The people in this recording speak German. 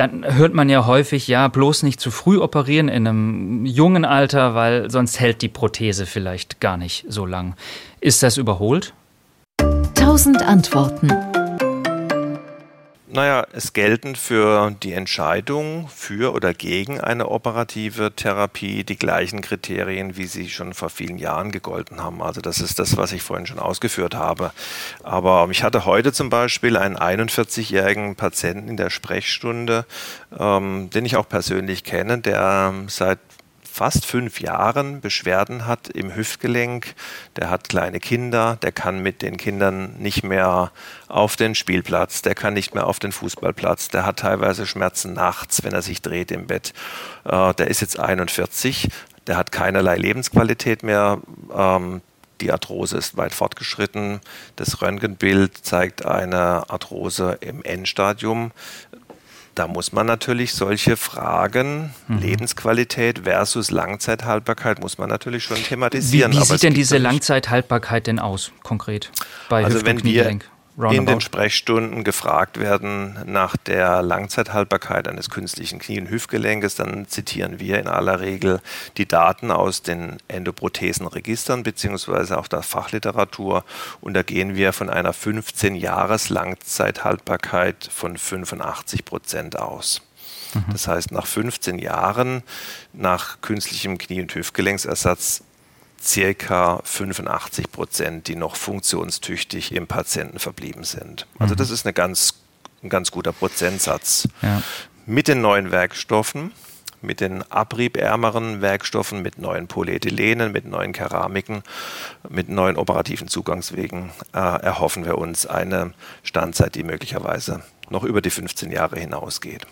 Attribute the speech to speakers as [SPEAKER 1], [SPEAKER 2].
[SPEAKER 1] dann hört man ja häufig, ja, bloß nicht zu früh operieren in einem jungen Alter, weil sonst hält die Prothese vielleicht gar nicht so lang. Ist das überholt?
[SPEAKER 2] Tausend Antworten.
[SPEAKER 3] Naja, es gelten für die Entscheidung für oder gegen eine operative Therapie die gleichen Kriterien, wie sie schon vor vielen Jahren gegolten haben. Also das ist das, was ich vorhin schon ausgeführt habe. Aber ich hatte heute zum Beispiel einen 41-jährigen Patienten in der Sprechstunde, ähm, den ich auch persönlich kenne, der seit fast fünf Jahren Beschwerden hat im Hüftgelenk. Der hat kleine Kinder, der kann mit den Kindern nicht mehr auf den Spielplatz, der kann nicht mehr auf den Fußballplatz, der hat teilweise Schmerzen nachts, wenn er sich dreht im Bett. Äh, der ist jetzt 41, der hat keinerlei Lebensqualität mehr. Ähm, die Arthrose ist weit fortgeschritten. Das Röntgenbild zeigt eine Arthrose im Endstadium. Da muss man natürlich solche Fragen, mhm. Lebensqualität versus Langzeithaltbarkeit, muss man natürlich schon thematisieren.
[SPEAKER 1] Wie, wie sieht denn diese Langzeithaltbarkeit denn aus, konkret?
[SPEAKER 3] Bei also wenn wir, in den Sprechstunden gefragt werden nach der Langzeithaltbarkeit eines künstlichen Knie- und Hüftgelenkes, dann zitieren wir in aller Regel die Daten aus den Endoprothesenregistern beziehungsweise auch der Fachliteratur und da gehen wir von einer 15 Jahres Langzeithaltbarkeit von 85 Prozent aus. Mhm. Das heißt, nach 15 Jahren nach künstlichem Knie- und Hüftgelenksersatz circa 85 Prozent, die noch funktionstüchtig im Patienten verblieben sind. Also mhm. das ist eine ganz, ein ganz guter Prozentsatz. Ja. Mit den neuen Werkstoffen, mit den abriebärmeren Werkstoffen, mit neuen Polyethylenen, mit neuen Keramiken, mit neuen operativen Zugangswegen äh, erhoffen wir uns eine Standzeit, die möglicherweise noch über die 15 Jahre hinausgeht.